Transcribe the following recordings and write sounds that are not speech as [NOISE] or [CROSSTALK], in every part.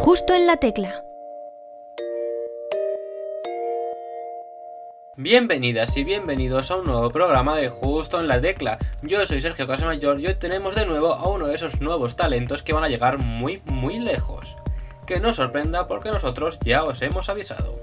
Justo en la tecla. Bienvenidas y bienvenidos a un nuevo programa de Justo en la Tecla. Yo soy Sergio Casamayor y hoy tenemos de nuevo a uno de esos nuevos talentos que van a llegar muy muy lejos. Que no sorprenda porque nosotros ya os hemos avisado.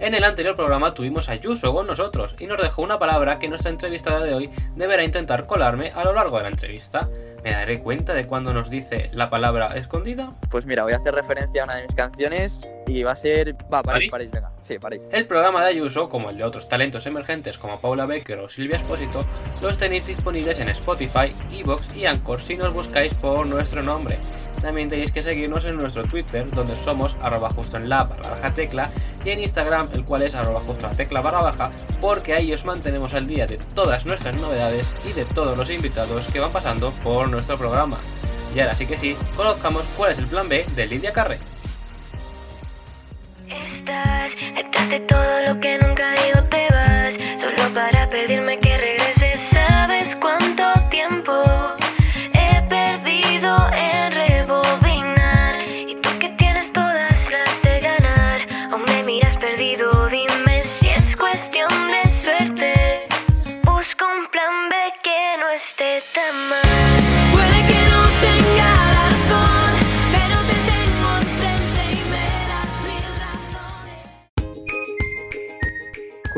En el anterior programa tuvimos a Yuso con nosotros y nos dejó una palabra que nuestra entrevistada de hoy deberá intentar colarme a lo largo de la entrevista. ¿Me daré cuenta de cuando nos dice la palabra escondida? Pues mira, voy a hacer referencia a una de mis canciones y va a ser. Va, París, ¿París? Venga. Sí, París. El programa de Ayuso, como el de otros talentos emergentes como Paula Becker o Silvia Espósito, los tenéis disponibles en Spotify, Evox y Anchor si nos buscáis por nuestro nombre. También tenéis que seguirnos en nuestro Twitter, donde somos arroba justo en la barra baja tecla, y en Instagram, el cual es arroba justo la tecla barra baja, porque ahí os mantenemos al día de todas nuestras novedades y de todos los invitados que van pasando por nuestro programa. Y ahora sí que sí, conozcamos cuál es el plan B de Lidia Carré. Estás detrás de todo lo que nunca digo te vas Solo para pedirme que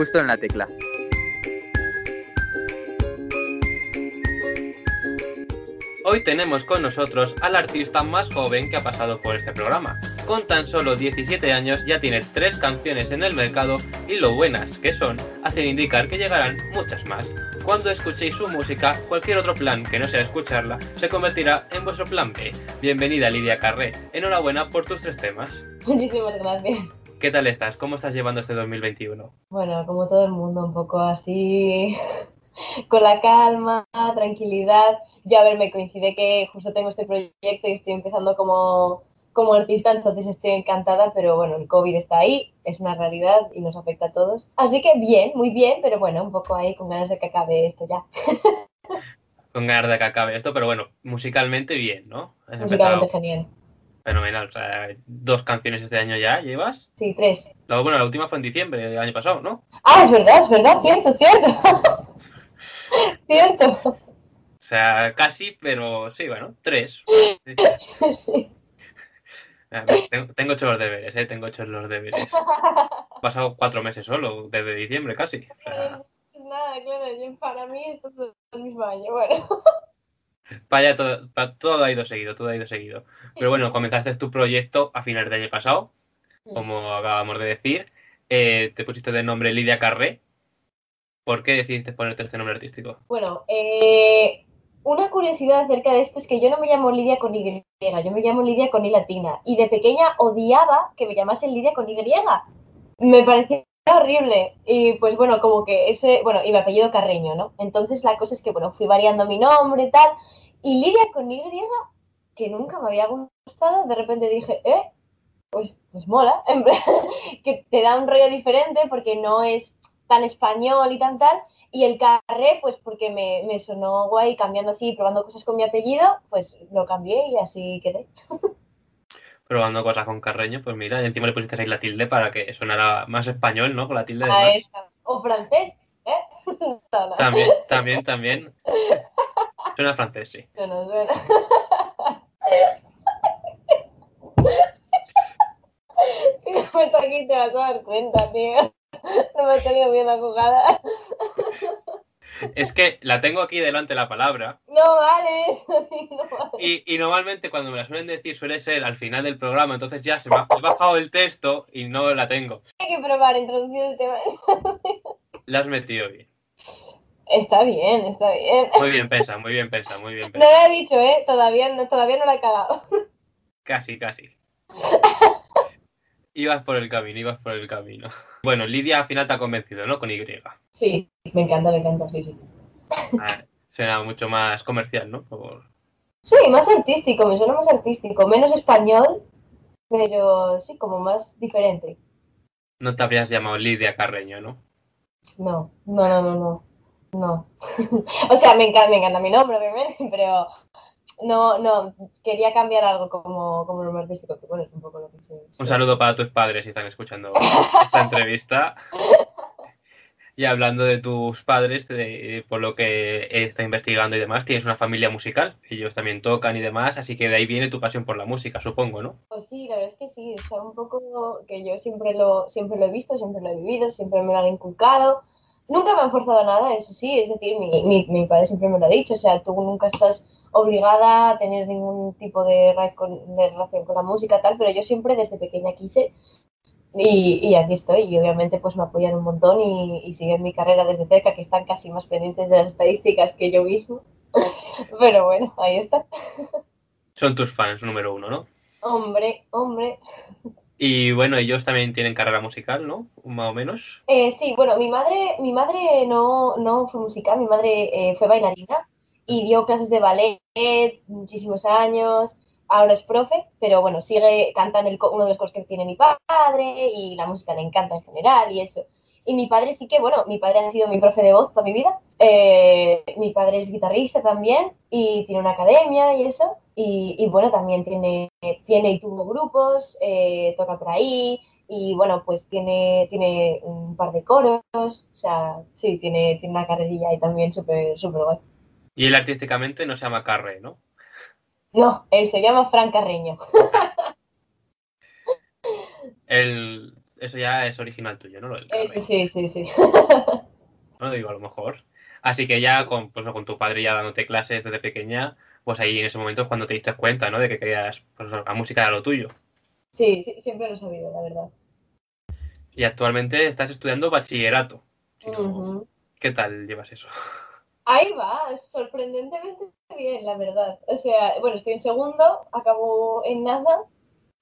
Justo en la tecla. Hoy tenemos con nosotros al artista más joven que ha pasado por este programa. Con tan solo 17 años ya tiene tres canciones en el mercado y lo buenas que son hacen indicar que llegarán muchas más. Cuando escuchéis su música, cualquier otro plan que no sea escucharla se convertirá en vuestro plan B. Bienvenida Lidia Carré. Enhorabuena por tus tres temas. Muchísimas gracias. ¿Qué tal estás? ¿Cómo estás llevando este 2021? Bueno, como todo el mundo, un poco así, [LAUGHS] con la calma, tranquilidad. Ya a ver, me coincide que justo tengo este proyecto y estoy empezando como, como artista, entonces estoy encantada, pero bueno, el COVID está ahí, es una realidad y nos afecta a todos. Así que bien, muy bien, pero bueno, un poco ahí con ganas de que acabe esto ya. [LAUGHS] Con ganas de que acabe esto, pero bueno, musicalmente bien, ¿no? Has Musicalmente empezado genial. Fenomenal. O sea, dos canciones este año ya llevas. Sí, tres. La, bueno, la última fue en diciembre del año pasado, ¿no? Ah, es verdad, es verdad, cierto, cierto. [LAUGHS] cierto. O sea, casi, pero sí, bueno, tres. Sí, [LAUGHS] sí. A ver, Tengo, tengo hecho los deberes, ¿eh? Tengo hecho los deberes. [LAUGHS] Han pasado cuatro meses solo, desde diciembre casi. O sea, Nada, claro, yo- para mí esto es el mismo año, bueno. Allá todo, todo ha ido seguido, todo ha ido seguido. Pero bueno, comenzaste tu proyecto a finales del año pasado, como acabamos de decir. Eh, te pusiste de nombre Lidia Carré. ¿Por qué decidiste ponerte este nombre artístico? Bueno, eh, una curiosidad acerca de esto es que yo no me llamo Lidia con Y, yo me llamo Lidia con I latina. Y de pequeña odiaba que me llamasen Lidia con Y. Me parecía horrible. Y pues bueno, como que ese, bueno, y mi apellido Carreño, ¿no? Entonces la cosa es que, bueno, fui variando mi nombre y tal. Y Lidia con Y, que nunca me había gustado, de repente dije, eh, pues, pues mola, [LAUGHS] en que te da un rollo diferente porque no es tan español y tan tal. Y el carré, pues porque me, me sonó guay cambiando así, probando cosas con mi apellido, pues lo cambié y así quedé. [LAUGHS] Probando cosas con Carreño, pues mira, y encima le pusiste ahí la tilde para que sonara más español, ¿no? Con la tilde de más. O francés, ¿eh? [LAUGHS] No, no, También, también, también. Suena francés, sí. no suena. Si no meto aquí te vas a dar cuenta, tío. No me he tenido bien la jugada. Es que la tengo aquí delante la palabra No vale [LAUGHS] no vale. y, y normalmente cuando me la suelen decir suele ser al final del programa, entonces ya se me ha he bajado el texto y no la tengo. Hay que probar, introducir el tema. [LAUGHS] La has metido bien. Está bien, está bien. Muy bien pensa, muy bien pensa, muy bien No pensa. lo he dicho, ¿eh? Todavía no, todavía no la he cagado. Casi, casi. [LAUGHS] Ibas por el camino, ibas por el camino. [LAUGHS] Bueno, Lidia al final te ha convencido, ¿no? Con Y. Sí, me encanta, me encanta, sí, sí. Ah, Suena mucho más comercial, ¿no? Por- Sí, más artístico, me suena más artístico, menos español, pero sí, como más diferente. No te habrías llamado Lidia Carreño, ¿no? No, no, no, no, no. No. [LAUGHS] o sea, me encanta, me encanta mi nombre, obviamente, [LAUGHS] pero no, no, quería cambiar algo como, como nombre artístico, que bueno, es un poco lo que se... Un saludo para tus padres si están escuchando esta entrevista. [LAUGHS] Y hablando de tus padres, de- por lo que he estado investigando y demás, tienes una familia musical. Ellos también tocan y demás, así que de ahí viene tu pasión por la música, supongo, ¿no? Pues sí, la verdad es que sí, o sea, un poco que yo siempre lo, siempre lo he visto, siempre lo he vivido, siempre me lo han inculcado. Nunca me han forzado nada, eso sí, es decir, mi, mi, mi padre siempre me lo ha dicho, o sea, tú nunca estás obligada a tener ningún tipo de, ra- con- de relación con la música, tal, pero yo siempre desde pequeña quise y, y aquí estoy, y obviamente pues me apoyan un montón y, y siguen mi carrera desde cerca, que están casi más pendientes de las estadísticas que yo mismo. [LAUGHS] Pero bueno, ahí está. Son tus fans número uno, ¿no? Hombre, hombre. Y bueno, ellos también tienen carrera musical, ¿no? Más o menos. Eh, sí, bueno, mi madre, mi madre no, no fue musical, mi madre eh, fue bailarina y dio clases de ballet muchísimos años. Ahora es profe, pero bueno, sigue, canta en el, uno de los coros que tiene mi padre y la música le encanta en general y eso. Y mi padre sí que, bueno, mi padre ha sido mi profe de voz toda mi vida. Eh, mi padre es guitarrista también y tiene una academia y eso. Y, y bueno, también tiene, tiene y tuvo grupos, eh, toca por ahí, y bueno, pues tiene, tiene un par de coros, o sea, sí, tiene, tiene una carrerilla ahí también súper súper guay. Y él artísticamente no se llama Carre, ¿no? No, él se llama Fran Carreño. Él, [LAUGHS] eso ya es original tuyo, ¿no? Lo del sí, sí, sí. [LAUGHS] No digo a lo mejor. Así que ya con, pues, con tu padre ya dándote clases desde pequeña, pues ahí en ese momento es cuando te diste cuenta, ¿no? De que querías, pues la música era lo tuyo. Sí, sí, siempre lo he sabido, la verdad. Y actualmente estás estudiando bachillerato. Si no- Ujú. ¿Qué tal llevas eso? Ahí va, sorprendentemente bien, la verdad. O sea, bueno, estoy en segundo, acabo en nada.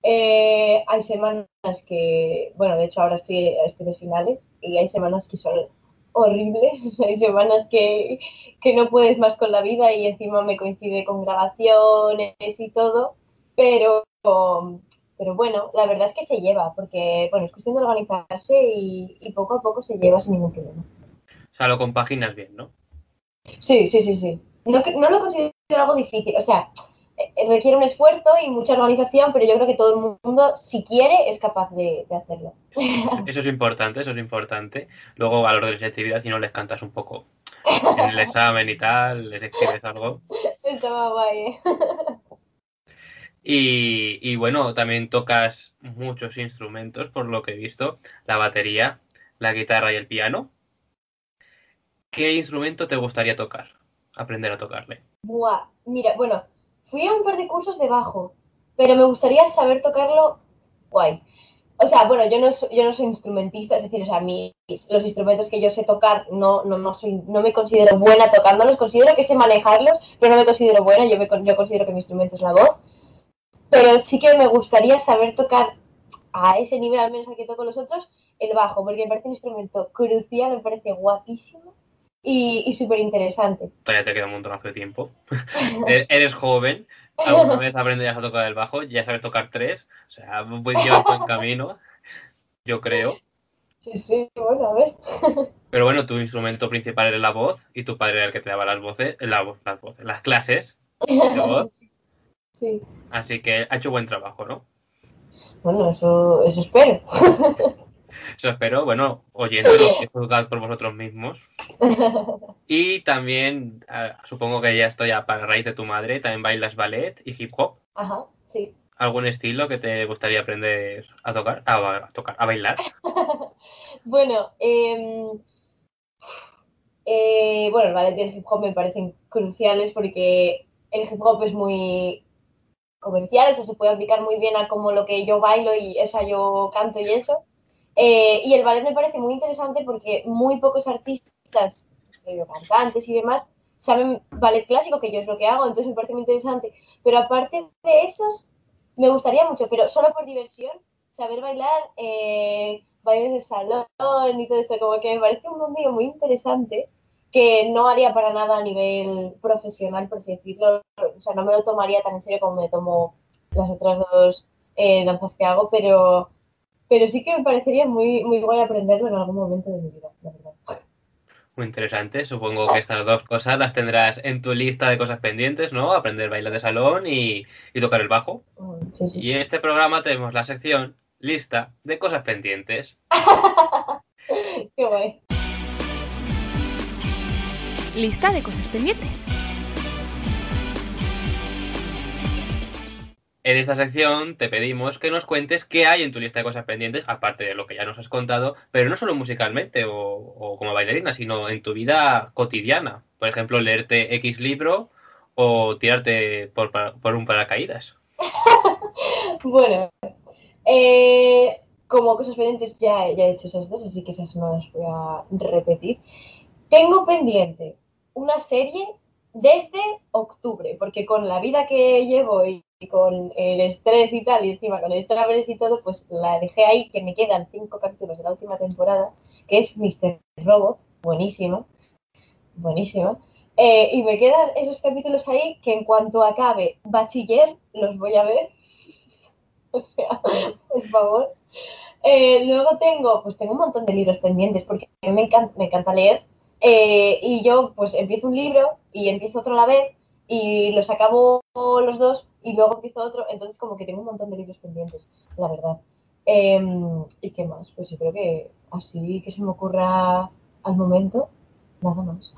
Eh, hay semanas que, bueno, de hecho ahora estoy, estoy de finales y hay semanas que son horribles. [LAUGHS] Hay semanas que, que no puedes más con la vida y encima me coincide con grabaciones y todo. Pero, pero bueno, la verdad es que se lleva, porque, bueno, es cuestión de organizarse y, y poco a poco se lleva sin ningún problema. O sea, lo compaginas bien, ¿no? Sí, sí, sí, sí. No, lo considero algo difícil. O sea, eh, requiere un esfuerzo y mucha organización, pero yo creo que todo el mundo, si quiere, es capaz de, de hacerlo. Eso es importante, eso es importante. Luego a los de selectividad, si no les cantas un poco en el examen y tal, les escribes algo. [LAUGHS] Estaba guay, ¿eh? Y, y bueno, también tocas muchos instrumentos, por lo que he visto, la batería, la guitarra y el piano. ¿Qué instrumento te gustaría tocar? Aprender a tocarle. Buah. Mira, bueno, fui a un par de cursos de bajo, pero me gustaría saber tocarlo guay. O sea, bueno, yo no, soy, yo no soy instrumentista, es decir, o sea, mis, los instrumentos que yo sé tocar no, soy, no me considero buena tocándolos, considero que sé manejarlos, pero no me considero buena, yo, me, yo considero que mi instrumento es la voz. Pero sí que me gustaría saber tocar a ese nivel, al menos al que toco los otros, el bajo, porque me parece un instrumento crucial, me parece guapísimo y, y súper interesante. Todavía te queda un montonazo de tiempo. [LAUGHS] E- Eres joven, alguna vez aprenderías a tocar el bajo, ya sabes tocar tres, o sea, voy llevar buen camino, yo creo. Sí, sí, bueno, a ver. Pero bueno, tu instrumento principal es la voz y tu padre era el que te daba las voces, la las voces, las clases, voz? [LAUGHS] Sí. así que ha hecho buen trabajo, ¿no? Bueno, eso, eso espero. [LAUGHS] Eso espero, bueno, oyendo y juzgad por vosotros mismos. Y también, supongo que ya estoy a para raíz de tu madre, también bailas ballet y hip hop. Ajá, sí. ¿Algún estilo que te gustaría aprender a tocar? A, a tocar, a bailar. [LAUGHS] Bueno, em, eh, bueno, el ballet y el hip hop me parecen cruciales porque el hip hop es muy comercial, eso se puede aplicar muy bien a como lo que yo bailo y o sea, yo canto y eso. Eh, y el ballet me parece muy interesante porque muy pocos artistas, eh, cantantes y demás, saben ballet clásico, que yo es lo que hago, entonces me parece muy interesante. Pero aparte de esos, me gustaría mucho, pero solo por diversión, saber bailar eh, bailes de salón y todo esto, como que me parece un mundo muy interesante que no haría para nada a nivel profesional, por así decirlo. O sea, no me lo tomaría tan en serio como me tomo las otras dos eh, danzas que hago, pero, pero sí que me parecería muy, muy guay aprenderlo en algún momento de mi vida, la verdad. Muy interesante. Supongo que estas dos cosas las tendrás en tu lista de cosas pendientes, ¿no? Aprender baile de salón y, y tocar el bajo. Mm, Sí, sí. Y en este programa tenemos la sección lista de cosas pendientes. [LAUGHS] Qué guay. Lista de cosas pendientes. En esta sección te pedimos que nos cuentes qué hay en tu lista de cosas pendientes, aparte de lo que ya nos has contado, pero no solo musicalmente o, como bailarina, sino en tu vida cotidiana. Por ejemplo, leerte X libro o tirarte por un paracaídas. [LAUGHS] Bueno, eh, como cosas pendientes ya, ya he hecho esas dos, así que esas no las voy a repetir. Tengo pendiente una serie desde octubre, porque con la vida que llevo y con el estrés y tal, y encima con el extraveres y todo, pues la dejé ahí, que me quedan cinco capítulos de la última temporada, que es Mr. Robot, buenísimo, buenísimo. Eh, y me quedan esos capítulos ahí que en cuanto acabe bachiller los voy a ver. [LAUGHS] O sea, por favor. Eh, luego tengo, pues tengo un montón de libros pendientes porque me encanta, me encanta leer. Eh, y yo pues empiezo un libro y empiezo otro a la vez y los acabo los dos y luego empiezo otro. Entonces como que tengo un montón de libros pendientes, la verdad. Em, ¿Y qué más? Pues yo creo que así que se me ocurra al momento, nada más.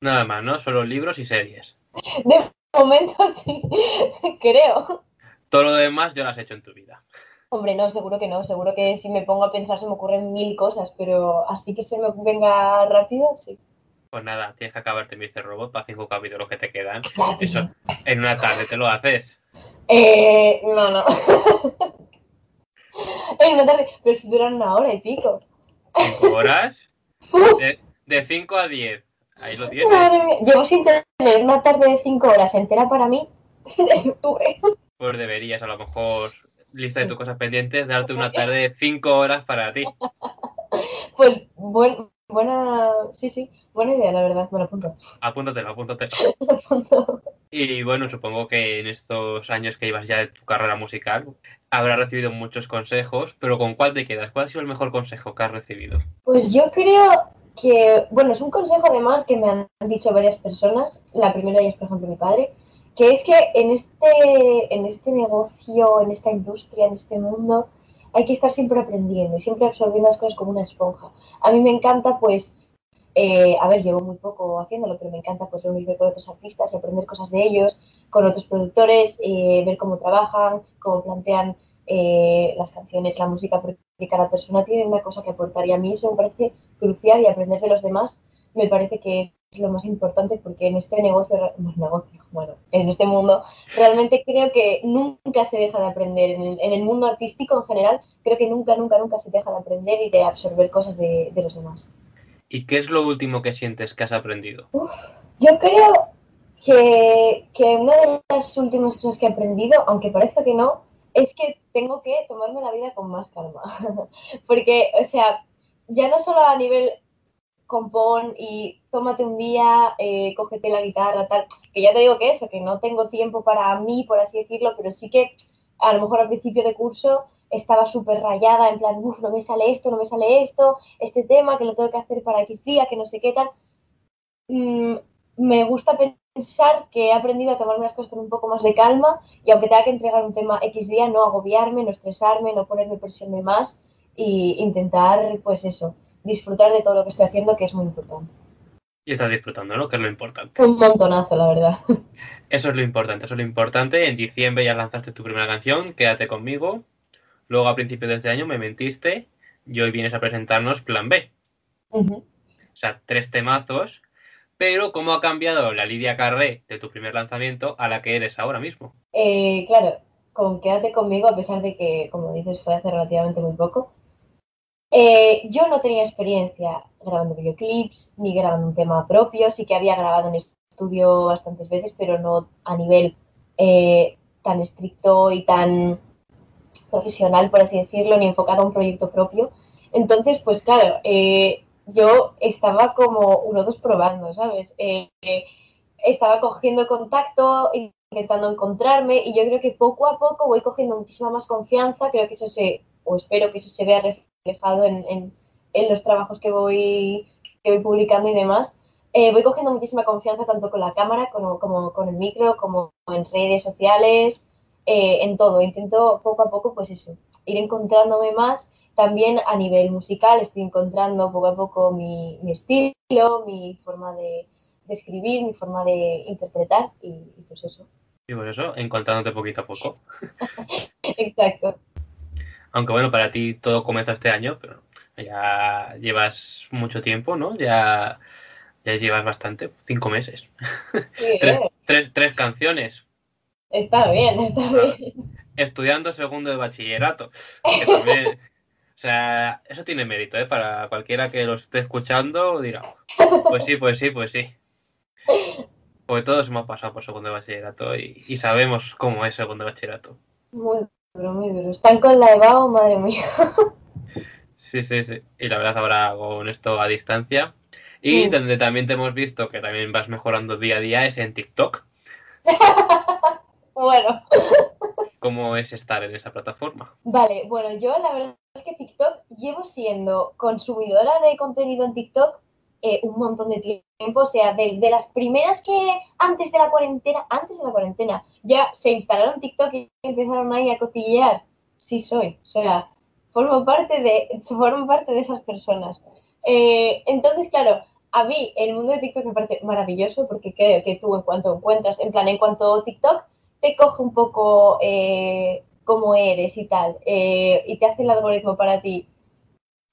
Nada más, ¿no? Solo libros y series. [LAUGHS] De momento sí, creo. Todo lo demás ya lo has hecho en tu vida. Hombre, no, seguro que no. Seguro que si me pongo a pensar se me ocurren mil cosas, pero así que se me venga rápido, sí. Pues nada, tienes que acabarte Mr. Robot para cinco capítulos que te quedan. [LAUGHS] Eso, en una tarde te lo haces. Eh, no, no. [LAUGHS] en una tarde, pero si duran una hora y pico. ¿Cinco horas? [LAUGHS] De, de 5 a 10. Ahí lo tienes. madre mía. Llevo sin tener una tarde de cinco horas entera para mí desde octubre. Pues deberías, a lo mejor, lista de tus cosas pendientes, darte una tarde de 5 horas para ti. Pues buen, buena, sí, sí, buena idea, la verdad, me lo apunto. Apúntatelo, apúntatelo. [LAUGHS] Apunto. Y bueno, supongo que en estos años que ibas ya de tu carrera musical, habrás recibido muchos consejos, pero ¿con cuál te quedas? ¿Cuál ha sido el mejor consejo que has recibido? Pues yo creo que, bueno, es un consejo además que me han dicho varias personas. La primera de ellas, por ejemplo, mi padre, que es que en este, en este negocio, en esta industria, en este mundo, hay que estar siempre aprendiendo y siempre absorbiendo las cosas como una esponja. A mí me encanta, pues, eh, a ver, llevo muy poco haciéndolo, pero me encanta pues reunirme con otros artistas y aprender cosas de ellos, con otros productores, eh, ver cómo trabajan, cómo plantean eh, las canciones, la música, porque cada persona tiene una cosa que aportar y a mí eso me parece crucial y aprender de los demás me parece que es lo más importante porque en este negocio, negocio, bueno, en este mundo, realmente creo que nunca se deja de aprender. En el, en el mundo artístico en general, creo que nunca, nunca, nunca se deja de aprender y de absorber cosas de, de los demás. ¿Y qué es lo último que sientes que has aprendido? Yo creo que, que una de las últimas cosas que he aprendido, aunque parezca que no, es que tengo que tomarme la vida con más calma. [LAUGHS] Porque, o sea, ya no solo a nivel compón y tómate un día, eh, cógete la guitarra, tal, que ya te digo que eso, que no tengo tiempo para mí, por así decirlo, pero sí que a lo mejor al principio de curso estaba súper rayada, en plan, uff, no me sale esto, no me sale esto, este tema, que lo tengo que hacer para X día, que no sé qué tal. Mm, me gusta pensar que he aprendido a tomarme las cosas con un poco más de calma y aunque tenga que entregar un tema X día, no agobiarme, no estresarme, no ponerme presión de más y intentar, pues eso, disfrutar de todo lo que estoy haciendo, que es muy importante. Y estás disfrutando, ¿no? Que es lo importante. Un montonazo, la verdad. Eso es lo importante, eso es lo importante. En diciembre ya lanzaste tu primera canción, Quédate conmigo. Luego a principios de este año me mentiste y hoy vienes a presentarnos Plan B. O sea, tres temazos. Pero ¿cómo ha cambiado la Lidia Carré de tu primer lanzamiento a la que eres ahora mismo? Eh, claro, con Quédate conmigo, a pesar de que, como dices, fue hace relativamente muy poco, eh, yo no tenía experiencia grabando videoclips ni grabando un tema propio. Sí que había grabado en estudio bastantes veces, pero no a nivel eh, tan estricto y tan profesional, por así decirlo, ni enfocado a un proyecto propio. Entonces, pues claro, eh, yo estaba como uno o dos probando, ¿sabes? Estaba cogiendo contacto, intentando encontrarme y yo creo que poco a poco voy cogiendo muchísima más confianza, creo que eso se, o espero que eso se vea reflejado en, en, en los trabajos que voy voy publicando y demás, eh, voy cogiendo muchísima confianza tanto con la cámara como, como con el micro, como en redes sociales, eh, en todo. Intento poco a poco, pues eso, ir encontrándome más. También a nivel musical estoy encontrando poco a poco mi, mi estilo, mi forma de, de escribir, mi forma de interpretar y, y pues eso. Y por eso, encontrándote poquito a poco. [LAUGHS] Exacto. Aunque bueno, para ti todo comenzó este año, pero ya llevas mucho tiempo, ¿no? Ya, ya llevas bastante, cinco meses. Sí, [LAUGHS] tres, eh, tres, tres canciones. Está bien, está bien. Estudiando segundo de bachillerato. Que también, o sea, eso tiene mérito, ¿eh? Para cualquiera que lo esté escuchando, dirá, pues sí, pues sí, pues sí. Porque todos hemos pasado por segundo de bachillerato y, y sabemos cómo es segundo de bachillerato. Muy duro. Están con la EVAO, madre mía. [LAUGHS] Sí, sí, sí. Y la verdad ahora con esto a distancia. Y donde también te hemos visto que también vas mejorando día a día es en TikTok. [LAUGHS] Bueno, [LAUGHS] ¿Cómo es estar en esa plataforma? vale, bueno, yo la verdad es que TikTok llevo siendo consumidora de contenido en TikTok eh, un montón de tiempo, o sea, de, de las primeras que antes de la cuarentena, antes de la cuarentena, ya se instalaron TikTok y empezaron ahí a cotillear. Sí soy, o sea, formo parte de, formo parte de esas personas. Eh, entonces, claro, a mí el mundo de TikTok me parece maravilloso porque creo que tú en cuanto encuentras, en plan, en cuanto TikTok te coge un poco eh, cómo eres y tal, eh, y te hace el algoritmo para ti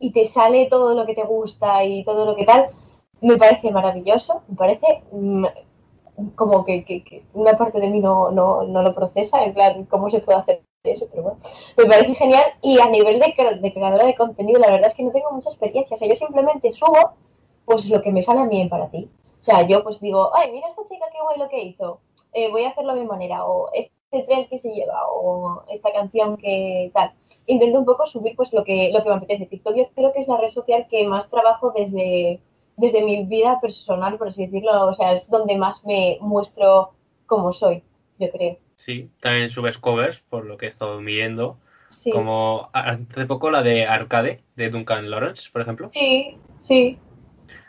y te sale todo lo que te gusta y todo lo que tal, me parece maravilloso, me parece mm, como que, que- una parte de mí no, no, no lo procesa, en plan, cómo se puede hacer eso, pero bueno, me parece genial. Y a nivel de, de creadora de contenido, la verdad es que no tengo mucha experiencia, o sea, yo simplemente subo pues lo que me sale a mí para ti. O sea, yo pues digo, ay, mira esta chica qué guay lo que hizo, eh, voy a hacerlo a mi manera, o tren que se lleva, o esta canción que tal. Intento un poco subir pues lo que, lo que me apetece. TikTok yo creo que es la red social que más trabajo desde, desde mi vida personal, por así decirlo, o sea, es donde más me muestro como soy, yo creo. Sí, también subes covers, por lo que he estado viendo. Sí, Como hace poco la de Arcade, de Duncan Lawrence, por ejemplo. sí, sí.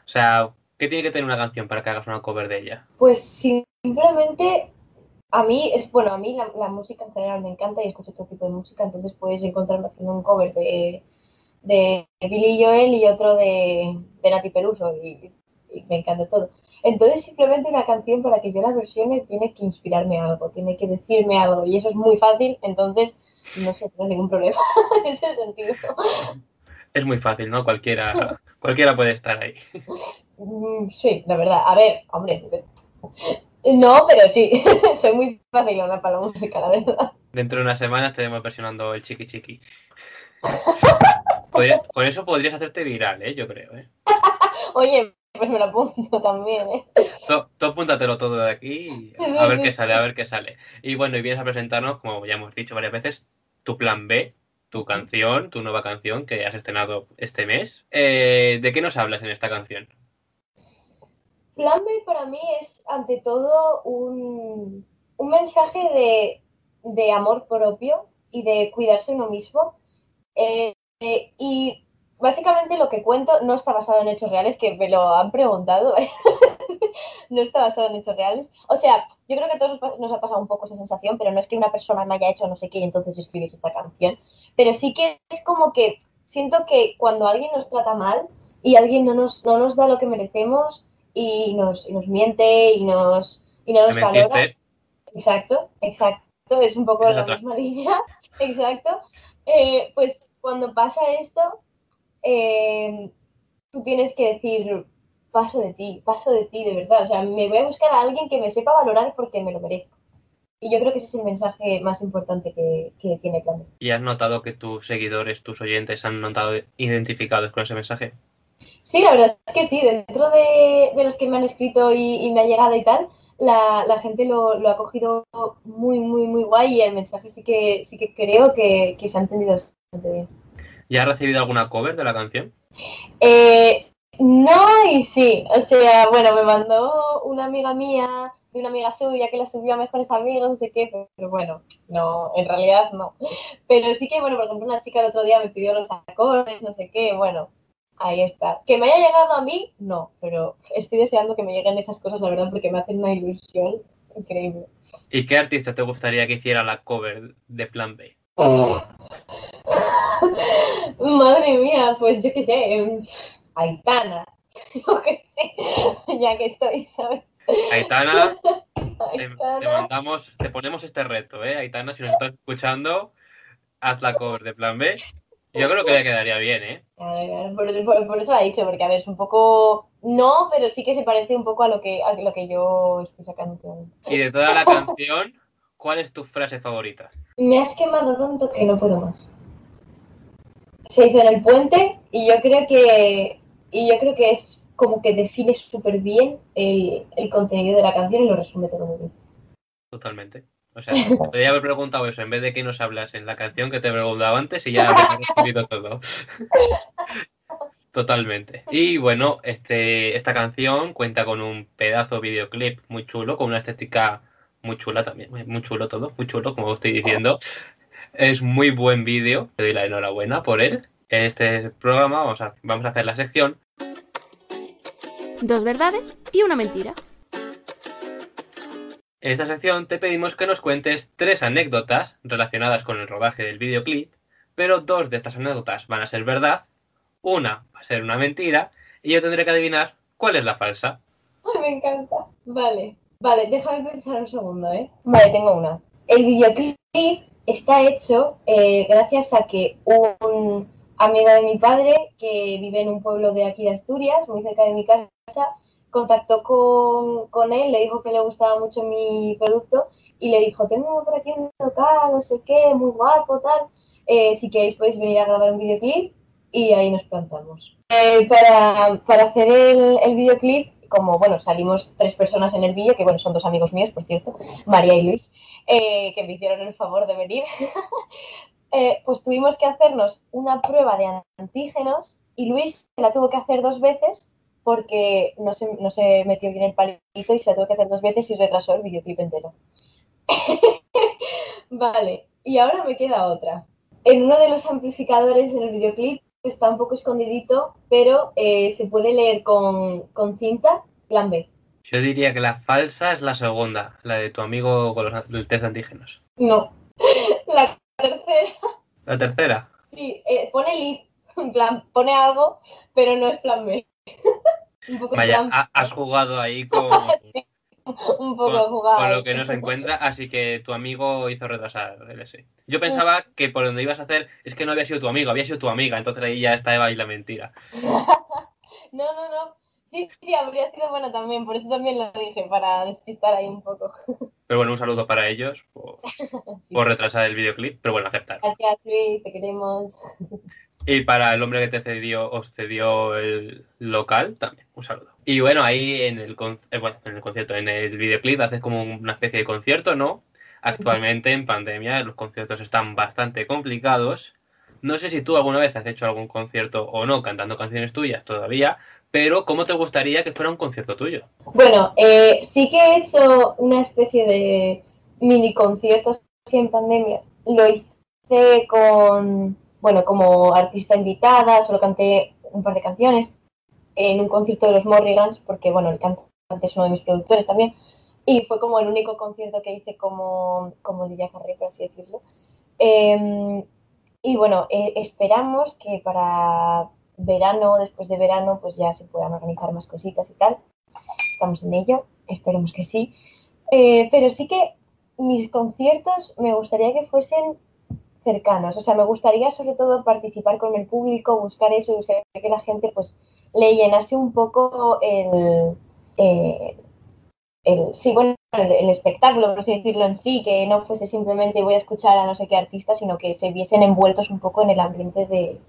O sea, ¿qué tiene que tener una canción para que hagas una cover de ella? Pues simplemente a mí es bueno, a mí la, la música en general me encanta y escucho todo tipo de música, entonces puedes encontrarme haciendo un cover de, de Billy Joel y otro de, de Nati Peluso y, y me encanta todo. Entonces simplemente una canción para que yo la versione tiene que inspirarme algo, tiene que decirme algo y eso es muy fácil, entonces no sé, no hay ningún problema [LAUGHS] en ese sentido. Es muy fácil, ¿no? Cualquiera, cualquiera puede estar ahí. Mm, Sí, la verdad. A ver, hombre. No, pero sí, [LAUGHS] soy muy facilona para la música, la verdad. Dentro de unas semanas estaremos versionando el chiqui chiqui. [LAUGHS] Podría- con eso podrías hacerte viral, ¿eh? Yo creo, ¿eh? [LAUGHS] Oye, pues me lo apunto también, ¿eh? Tú, tú apúntatelo todo de aquí y a ver qué sale, a ver qué sale. Y bueno, y vienes a presentarnos, como ya hemos dicho varias veces, tu plan B, tu canción, tu nueva canción que has estrenado este mes. Eh, ¿De qué nos hablas en esta canción? Plan B para mí es, ante todo, un, un mensaje de, de amor propio y de cuidarse uno mismo. Eh, eh, y básicamente lo que cuento no está basado en hechos reales, que me lo han preguntado. [LAUGHS] no está basado en hechos reales. O sea, yo creo que a todos nos ha pasado un poco esa sensación, pero no es que una persona me haya hecho no sé qué y entonces yo escribiese esta canción. Pero sí que es como que siento que cuando alguien nos trata mal y alguien no nos, no nos da lo que merecemos y nos, y nos miente y nos, y no ¿Me nos valora. mentiste? Exacto, exacto. Es un poco es la otra. misma [LAUGHS] línea. Exacto. Eh, pues cuando pasa esto, eh, tú tienes que decir, paso de ti, paso de ti, de verdad. O sea, me voy a buscar a alguien que me sepa valorar porque me lo merezco. Y yo creo que ese es el mensaje más importante que, que tiene Plan B. ¿Y has notado que tus seguidores, tus oyentes han notado identificados con ese mensaje? Sí, la verdad es que sí, dentro de, de los que me han escrito y, y me ha llegado y tal, la, la gente lo, lo ha cogido muy, muy, muy guay y el mensaje sí que, sí que creo que, que se ha entendido bastante bien. ¿Y has recibido alguna cover de la canción? Eh, no y sí, o sea, bueno, me mandó una amiga mía de una amiga suya que la subió a mejores amigos, no sé qué, pero, pero bueno, no, en realidad no. Pero sí que, bueno, por ejemplo, una chica el otro día me pidió los acordes, no sé qué, bueno, Ahí está. Que me haya llegado a mí, no, pero estoy deseando que me lleguen esas cosas, la verdad, porque me hacen una ilusión increíble. ¿Y qué artista te gustaría que hiciera la cover de Plan B? [LAUGHS] Madre mía, pues yo qué sé, em, Aitana, [LAUGHS] yo qué sé, ya que estoy, ¿sabes? Aitana, [LAUGHS] te, te mandamos, te ponemos este reto, ¿eh? Aitana, si nos estás escuchando, haz la cover de Plan B. Yo creo que le quedaría bien, ¿eh? Por, por- por eso la he dicho, porque a ver, es un poco. No, pero sí que se parece un poco a lo que, a lo que yo estoy sacando. Y de toda la canción, ¿cuál es tu frase favorita? Me has quemado tanto que no puedo más. Se hizo en el puente y yo creo que. Y yo creo que es como que define súper bien el, el contenido de la canción y lo resume todo muy bien. Totalmente. O sea, [LAUGHS] podría haber preguntado eso en vez de que nos hablas en la canción que te he preguntado antes y ya habrías respondido todo. [LAUGHS] Totalmente. Y bueno, este, esta canción cuenta con un pedazo videoclip muy chulo, con una estética muy chula también, muy- muy chulo todo, muy chulo, como estoy diciendo. Es muy buen vídeo, te doy la enhorabuena por él. En este programa vamos a, vamos a hacer la sección Dos verdades y una mentira. En esta sección te pedimos que nos cuentes tres anécdotas relacionadas con el rodaje del videoclip, pero dos de estas anécdotas van a ser verdad, una va a ser una mentira y yo tendré que adivinar cuál es la falsa. Ay, me encanta. Vale, vale, déjame pensar un segundo, ¿eh? Vale, tengo una. El videoclip está hecho eh, gracias a que un amigo de mi padre que vive en un pueblo de aquí de Asturias, muy cerca de mi casa, contactó con, con él, le dijo que le gustaba mucho mi producto y le dijo, tengo por aquí un local, no sé qué, muy guapo, tal. Eh, si queréis podéis venir a grabar un videoclip y ahí nos plantamos. Eh, para, para hacer el, el videoclip, como bueno, salimos tres personas en el vídeo, que bueno, son dos amigos míos, por cierto, María y Luis, eh, que me hicieron el favor de venir, [LAUGHS] pues tuvimos que hacernos una prueba de antígenos y Luis la tuvo que hacer dos veces porque no se, no se metió bien el palito y se la tuvo que hacer dos veces y retrasó el videoclip entero. [LAUGHS] vale, y ahora me queda otra. En uno de los amplificadores en el videoclip está un poco escondidito, pero eh, se puede leer con, con cinta, plan B. Yo diría que la falsa es la segunda, la de tu amigo con los, el test de antígenos. No. [LAUGHS] La tercera, La tercera, sí, eh, pone lead, plan, pone algo, pero no es plan B. un poco vaya, ha- has jugado ahí [LAUGHS] con, Sí, un poco con, jugado. con lo que no se encuentra, así que tu amigo hizo retrasar el ese. Yo pensaba que por donde ibas a hacer es que no había sido tu amigo, había sido tu amiga, entonces ahí ya estaba ahí la mentira. [LAUGHS] No, no, no. Sí, sí, habría sido buena también, por eso también lo dije, para despistar ahí un poco. [LAUGHS] Pero bueno, un saludo para ellos por, Sí. por retrasar el videoclip, pero bueno, aceptar. Gracias, Luis, te queremos. Y para el hombre que te cedió, os cedió el local, también, un saludo. Y bueno, ahí en el, con- eh, bueno, en el concierto, en el videoclip, haces como una especie de concierto, ¿no? Actualmente en pandemia los conciertos están bastante complicados. No sé si tú alguna vez has hecho algún concierto o no cantando canciones tuyas todavía, pero ¿cómo te gustaría que fuera un concierto tuyo? Bueno, eh, sí que he hecho una especie de mini conciertos en pandemia. Lo hice con, bueno, como artista invitada, solo canté un par de canciones en un concierto de los Morrigans, porque, bueno, el cantante es uno de mis productores también, y fue como el único concierto que hice como, como Lidia Carré, por así decirlo. Eh, y bueno, eh, esperamos que para verano, después de verano, pues ya se puedan organizar más cositas y tal estamos en ello, esperemos que sí. Eh, pero sí que mis conciertos me gustaría que fuesen cercanos, o sea, me gustaría sobre todo participar con el público, buscar eso, buscar que la gente pues le llenase un poco el, eh, el sí, bueno, el, el espectáculo, por así decirlo en sí, que no fuese simplemente voy a escuchar a no sé qué artista, sino que se viesen envueltos un poco en el ambiente de,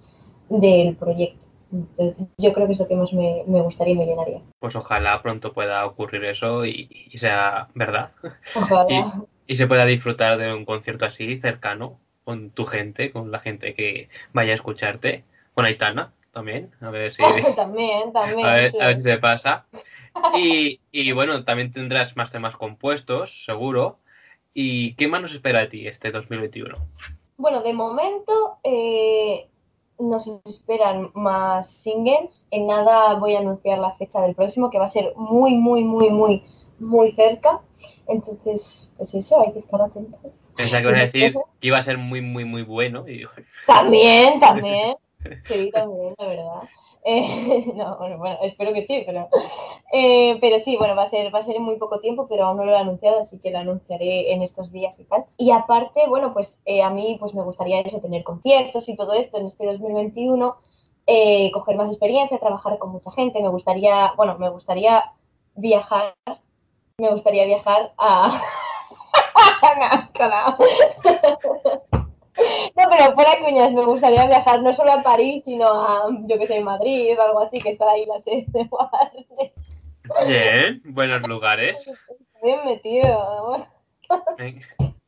del proyecto. Entonces, yo creo que es lo que más me, me gustaría y me llenaría. Pues ojalá pronto pueda ocurrir eso y, y sea verdad. Ojalá. [LAUGHS] y se pueda disfrutar de un concierto así cercano con tu gente, con la gente que vaya a escucharte, con Aitana también, a ver si, [LAUGHS] también, también. a ver, sí. a ver si se pasa. Y, y bueno, también tendrás más temas compuestos, seguro. ¿Y qué más nos espera de ti este 2021? Bueno, de momento, eh, nos esperan más singles. En nada voy a anunciar la fecha del próximo, que va a ser muy, muy, muy, muy, muy cerca. Entonces, pues eso, hay que estar atentos. Pensaba que ibas a decir que iba a ser muy, muy, muy bueno. Y [LAUGHS] También, también. Sí, también, la verdad. Eh, [LAUGHS] no, bueno, bueno, espero que sí, pero, eh, pero sí, bueno, va a ser, va a ser en muy poco tiempo, pero aún no lo he anunciado, así que lo anunciaré en estos días y tal. Y aparte, bueno, pues eh, a mí pues me gustaría eso, tener conciertos y todo esto en este 2021, eh, coger más experiencia, trabajar con mucha gente, me gustaría, bueno, me gustaría viajar, me gustaría viajar a... [LAUGHS] No, pero fuera cuñas, me gustaría viajar no solo a París, sino a, yo que sé, Madrid o algo así, que está ahí la sede de Warner. Bien, buenos lugares. Bien metido. Me,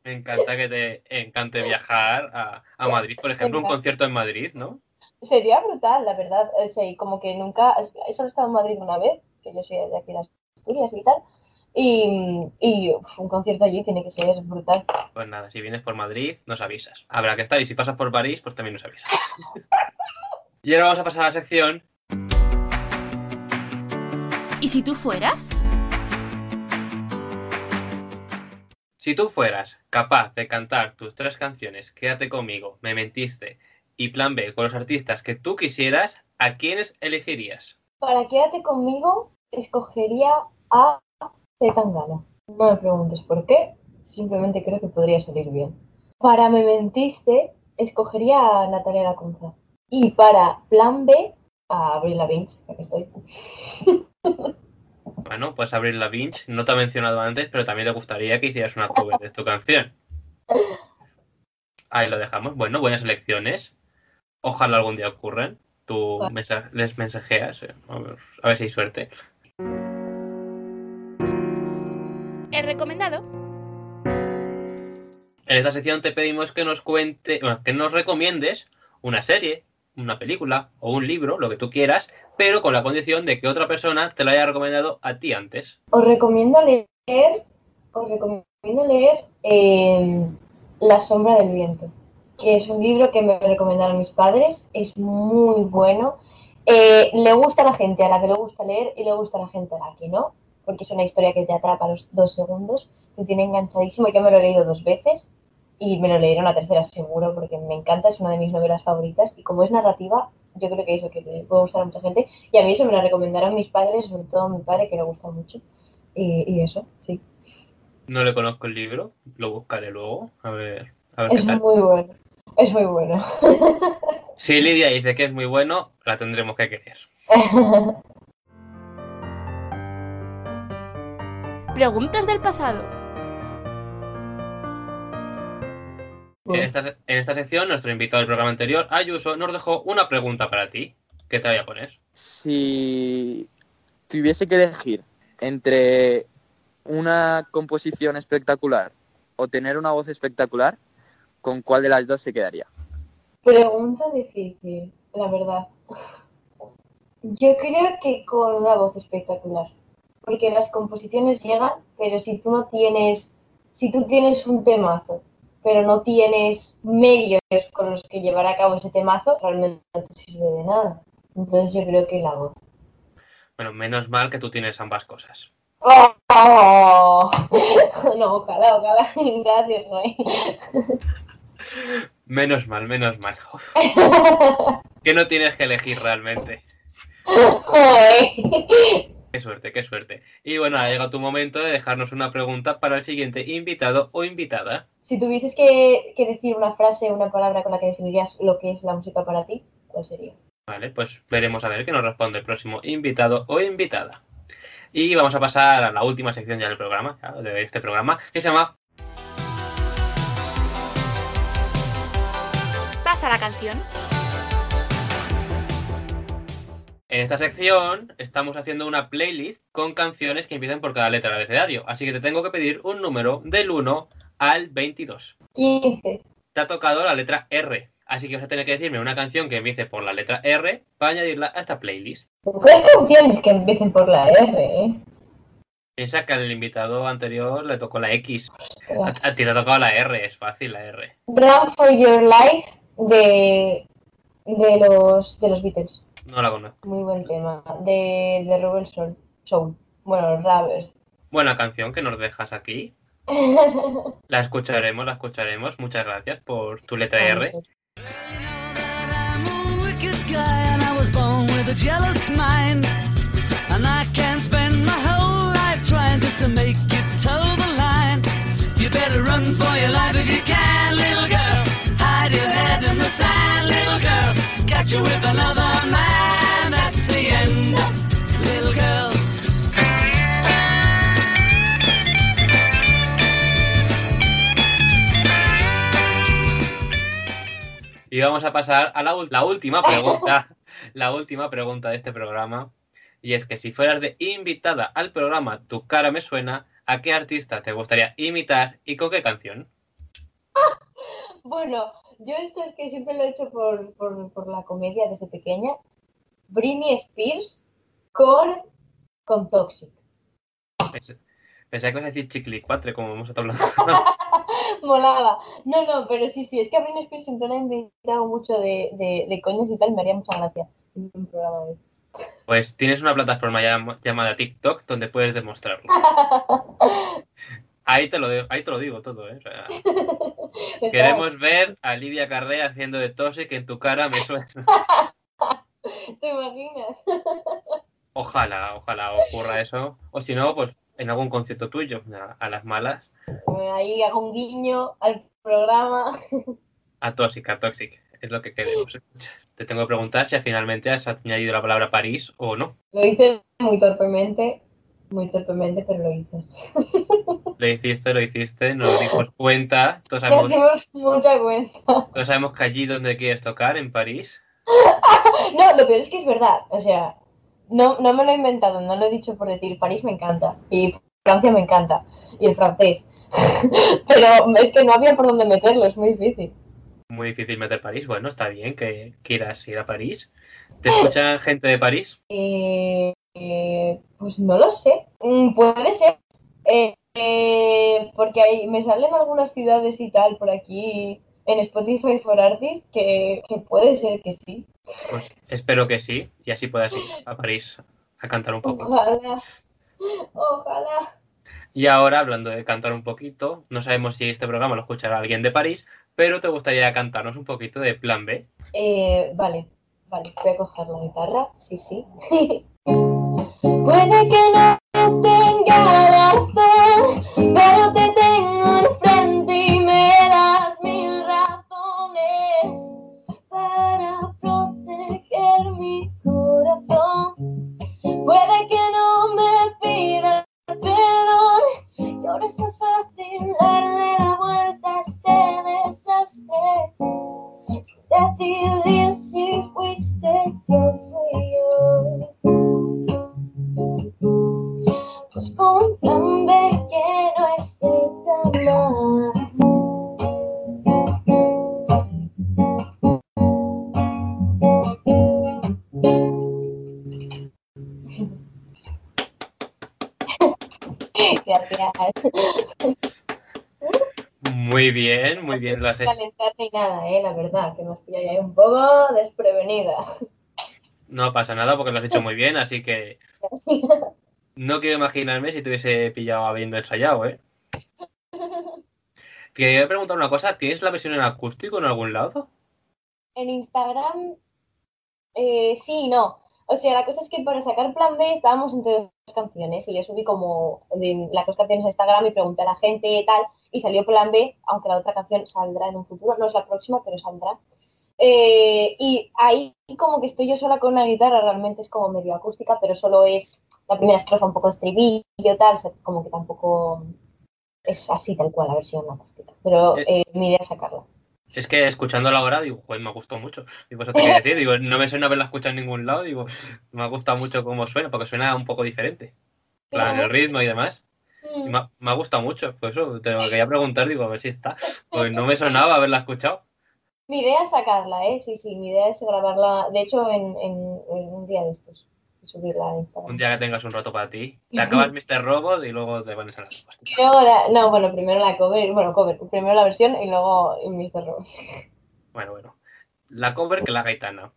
me encanta que te encante viajar a, a Madrid, por ejemplo, un concierto en Madrid, ¿no? Sería brutal, la verdad. O sea, como que nunca, he solo estado en Madrid una vez, que yo soy de aquí de Asturias y tal, y, y uf, un concierto allí tiene que ser brutal. Pues nada, si vienes por Madrid, nos avisas. Habrá que estar, y si pasas por París, pues también nos avisas. [LAUGHS] Y ahora vamos a pasar a la sección ¿Y si tú fueras? Si tú fueras capaz de cantar tus tres canciones, Quédate conmigo, Me mentiste y Plan B con los artistas que tú quisieras, ¿a quiénes elegirías? Para quédate conmigo, escogería a Zetangana. No me preguntes por qué, simplemente creo que podría salir bien. Para Me mentiste, escogería a Natalia Lacunza. Y para Plan B, a Avril Lavigne, ya que estoy. [LAUGHS] Bueno, pues Abril Lavigne, no te ha mencionado antes, pero también te gustaría que hicieras una cover de tu canción. Ahí lo dejamos. Bueno, buenas elecciones. Ojalá algún día ocurran. Tú mensa- les mensajeas. eh, A ver, a ver si hay suerte. ¿El recomendado? En esta sección te pedimos que nos cuente, bueno, que nos recomiendes una serie, una película o un libro, lo que tú quieras, pero con la condición de que otra persona te lo haya recomendado a ti antes. Os recomiendo leer, os recomiendo leer eh, La sombra del viento, que es un libro que me recomendaron mis padres, es muy bueno. Eh, le gusta a la gente a la que le gusta leer y le gusta a la gente a la que no, porque es una historia que te atrapa a los dos segundos, te tiene enganchadísimo. Yo me lo he leído dos veces y me lo leeré una tercera seguro porque me encanta, es una de mis novelas favoritas y como es narrativa, yo creo que eso que le puede gustar a mucha gente y a mí eso me lo recomendaron mis padres, sobre todo a mi padre que le gusta mucho y, y eso, sí. No le conozco el libro, lo buscaré luego, a ver, a ver qué Es tal. muy bueno, es muy bueno. Si Lidia dice que es muy bueno, la tendremos que querer. [LAUGHS] Preguntas del pasado. En esta, en esta sección, nuestro invitado del programa anterior, Ayuso, nos dejó una pregunta para ti. ¿Qué te voy a poner? Si tuviese que elegir entre una composición espectacular o tener una voz espectacular, ¿con cuál de las dos se quedaría? Pregunta difícil, la verdad. Yo creo que con una voz espectacular, porque las composiciones llegan, pero si tú no tienes, si tú tienes un temazo, pero no tienes medios con los que llevar a cabo ese temazo, realmente no te sirve de nada. Entonces yo creo que la voz. Bueno, menos mal que tú tienes ambas cosas. ¡Oh! [LAUGHS] No, ojalá, ojalá. [LAUGHS] Gracias, Noé. Menos mal, menos mal. Uf, [LAUGHS] que no tienes que elegir realmente. Qué suerte, qué suerte. Y bueno, ha llegado tu momento de dejarnos una pregunta para el siguiente invitado o invitada. Si tuvieses que, que decir una frase o una palabra con la que definirías lo que es la música para ti, ¿cuál sería? Vale, pues veremos a ver qué nos responde el próximo invitado o invitada. Y vamos a pasar a la última sección ya del programa, ya, de este programa, que se llama Pasa la canción. En esta sección estamos haciendo una playlist con canciones que empiezan por cada letra del abecedario, así que te tengo que pedir un número del 1 al 22. 15. Te ha tocado la letra R, así que vas a tener que decirme una canción que empiece por la letra R para añadirla a esta playlist. Pocas canciones que empiecen por la R, ¿eh? Piensa que al invitado anterior le tocó la X. A ti te ha tocado la R, es fácil la R. Run for Your Life de De los, de los Beatles. No la conozco. Muy buen tema. De, de Rebel Soul. Soul. Bueno, Raver. Buena canción que nos dejas aquí. [LAUGHS] La escucharemos, la escucharemos. Muchas gracias por tu letra R. You better run for your life if you can, little girl. Hide your head in the sand, little girl. Catch you with another man, that's the end, little girl. Y vamos a pasar a la, la última pregunta. [LAUGHS] la última pregunta de este programa. Y es que si fueras de invitada al programa Tu cara me suena, ¿a qué artista te gustaría imitar y con qué canción? Bueno, yo esto es que siempre lo he hecho por, por, por la comedia desde pequeña. Britney Spears con, con Toxic. Pens- Pensé que ibas a decir Chiclicuatre, como hemos estado hablando. [LAUGHS] Molaba. No, no, pero sí, sí, es que a Britney Spears siempre la he invitado mucho de, de, de coños y tal, me haría mucha gracia en un programa de estos. Pues tienes una plataforma llam- llamada TikTok donde puedes demostrarlo. [LAUGHS] Ahí te lo, de- ahí te lo digo todo, ¿eh? O sea, [LAUGHS] Está- queremos ver a Lidia Carrera haciendo de Toxic en tu cara me suena. [LAUGHS] ¿Te imaginas? [LAUGHS] Ojalá, ojalá ocurra eso. O si no, pues en algún concierto tuyo, a, a las malas. Ahí hago un guiño al programa. A Toxic, a Toxic. Es lo que queremos escuchar. Te tengo que preguntar si finalmente has añadido la palabra París o no. Lo hice muy torpemente, muy torpemente, pero lo hice. [LAUGHS] Lo hiciste, lo hiciste, nos dimos cuenta. Todos sabemos, hacemos mucha cuenta. todos sabemos que allí donde quieres tocar, en París. [LAUGHS] No, lo peor es que es verdad. O sea, no, no me lo he inventado, no lo he dicho por decir. París me encanta y Francia me encanta y el francés. [LAUGHS] Pero es que no había por dónde meterlo, es muy difícil. Muy difícil meter París. Bueno, está bien que quieras ir a París. ¿Te escuchan gente de París? Eh, eh, pues no lo sé. Mm, puede ser. Eh, eh, porque ahí me salen algunas ciudades y tal por aquí en Spotify for Artists que, que puede ser que sí. Pues espero que sí. Y así puedas ir a París a cantar un poco. Ojalá. Ojalá. Y ahora, hablando de cantar un poquito, no sabemos si este programa lo escuchará alguien de París, pero te gustaría cantarnos un poquito de Plan B. Eh, vale, vale, voy a coger la guitarra, sí, sí. [LAUGHS] Puede que no tenga lo has hecho. calentar ni nada, eh, la verdad, que me has pillado ahí un poco desprevenida. No pasa nada porque lo has hecho muy bien, así que [LAUGHS] no quiero imaginarme si te hubiese pillado habiendo ensayado, ¿eh? [LAUGHS] Te quería preguntar una cosa, ¿tienes la versión en acústico en algún lado? En Instagram, eh, sí y no. O sea, la cosa es que para sacar plan B estábamos entre dos canciones y yo subí como las dos canciones a Instagram y pregunté a la gente y tal y salió plan B, aunque la otra canción saldrá en un futuro, no es la próxima, pero saldrá. Eh, y ahí como que estoy yo sola con una guitarra, realmente es como medio acústica, pero solo es la primera estrofa un poco estribillo tal, o sea, como que tampoco es así tal cual la versión acústica. Pero Eh. eh, mi idea es sacarla. Es que escuchándola ahora, digo, joder, me gustado mucho. Digo, eso te quería decir, digo, no me suena haberla escuchado en ningún lado, digo, me ha gustado mucho cómo suena, porque suena un poco diferente. En plan, el ritmo y demás. Y me, ha- me ha gustado mucho, por eso te lo quería [LAUGHS] preguntar, digo, a ver si está. Pues no [LAUGHS] me sonaba haberla escuchado. Mi idea es sacarla, ¿eh? Sí, sí, mi idea es grabarla, de hecho, en, en- en un día de estos, subirla a Instagram. Un día que tengas un rato para ti, te [LAUGHS] acabas Mr. Robot y luego te pones a la Y luego la- no, bueno, primero la cover, bueno, cover, primero la versión y luego Mr. Robot. Bueno, bueno. la cover que la gaitana.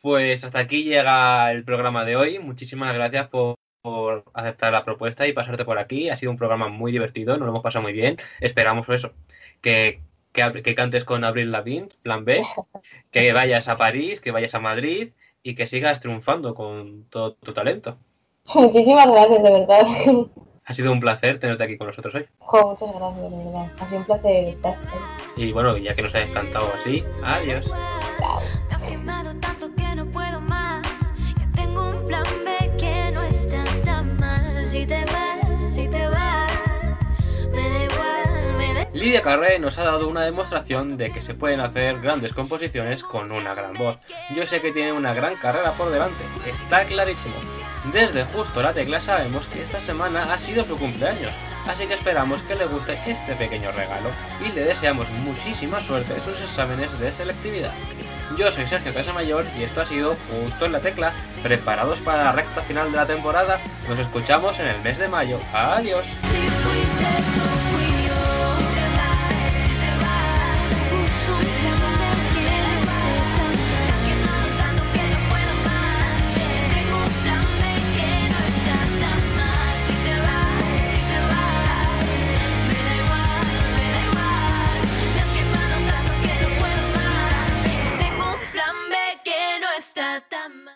Pues hasta aquí llega el programa de hoy. Muchísimas gracias por, por aceptar la propuesta y pasarte por aquí. Ha sido un programa muy divertido, nos lo hemos pasado muy bien. Esperamos eso, que, que, cantes con Abril Lavigne, plan B, que [LAUGHS] vayas a París, que vayas a Madrid y que sigas triunfando con todo tu talento. Muchísimas gracias, de verdad. [LAUGHS] Ha sido un placer tenerte aquí con nosotros hoy. Muchas gracias, de verdad. Ha sido un placer estar. Y bueno, ya que nos has cantado así, adiós. Me Lidia Carré nos ha dado una demostración de que se pueden hacer grandes composiciones con una gran voz. Yo sé que tiene una gran carrera por delante, está clarísimo. Desde justo la tecla sabemos que esta semana ha sido su cumpleaños, así que esperamos que le guste este pequeño regalo y le deseamos muchísima suerte en sus exámenes de selectividad. Yo soy Sergio Casamayor y esto ha sido Justo en la Tecla. Preparados para la recta final de la temporada, nos escuchamos en el mes de mayo. Adiós.